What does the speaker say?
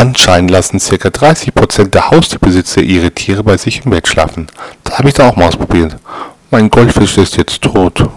Anscheinend lassen ca. 30% der Haustierbesitzer ihre Tiere bei sich im Bett schlafen. Das habe ich da auch mal ausprobiert. Mein Goldfisch ist jetzt tot.